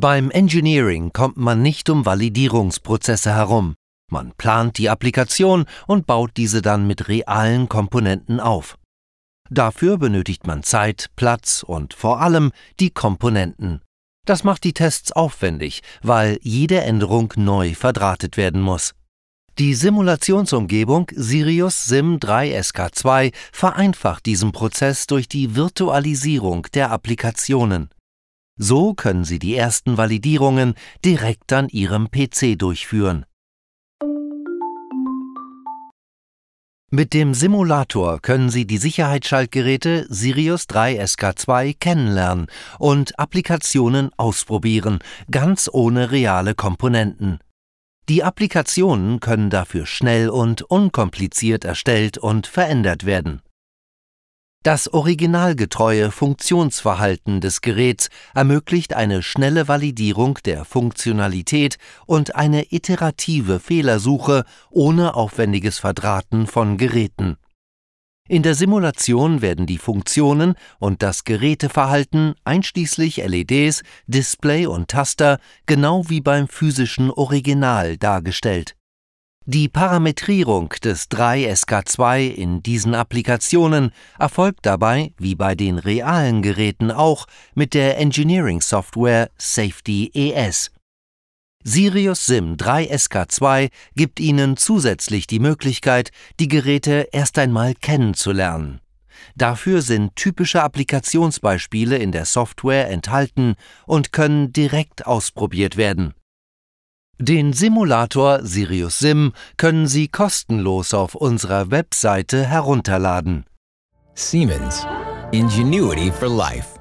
Beim Engineering kommt man nicht um Validierungsprozesse herum. Man plant die Applikation und baut diese dann mit realen Komponenten auf. Dafür benötigt man Zeit, Platz und vor allem die Komponenten. Das macht die Tests aufwendig, weil jede Änderung neu verdrahtet werden muss. Die Simulationsumgebung Sirius Sim 3 SK2 vereinfacht diesen Prozess durch die Virtualisierung der Applikationen. So können Sie die ersten Validierungen direkt an Ihrem PC durchführen. Mit dem Simulator können Sie die Sicherheitsschaltgeräte Sirius 3 SK2 kennenlernen und Applikationen ausprobieren, ganz ohne reale Komponenten. Die Applikationen können dafür schnell und unkompliziert erstellt und verändert werden. Das originalgetreue Funktionsverhalten des Geräts ermöglicht eine schnelle Validierung der Funktionalität und eine iterative Fehlersuche ohne aufwendiges Verdrahten von Geräten. In der Simulation werden die Funktionen und das Geräteverhalten einschließlich LEDs, Display und Taster genau wie beim physischen Original dargestellt die Parametrierung des 3SK2 in diesen Applikationen erfolgt dabei, wie bei den realen Geräten auch, mit der Engineering Software Safety ES. Sirius Sim 3SK2 gibt Ihnen zusätzlich die Möglichkeit, die Geräte erst einmal kennenzulernen. Dafür sind typische Applikationsbeispiele in der Software enthalten und können direkt ausprobiert werden. Den Simulator Sirius Sim können Sie kostenlos auf unserer Webseite herunterladen. Siemens. Ingenuity for Life.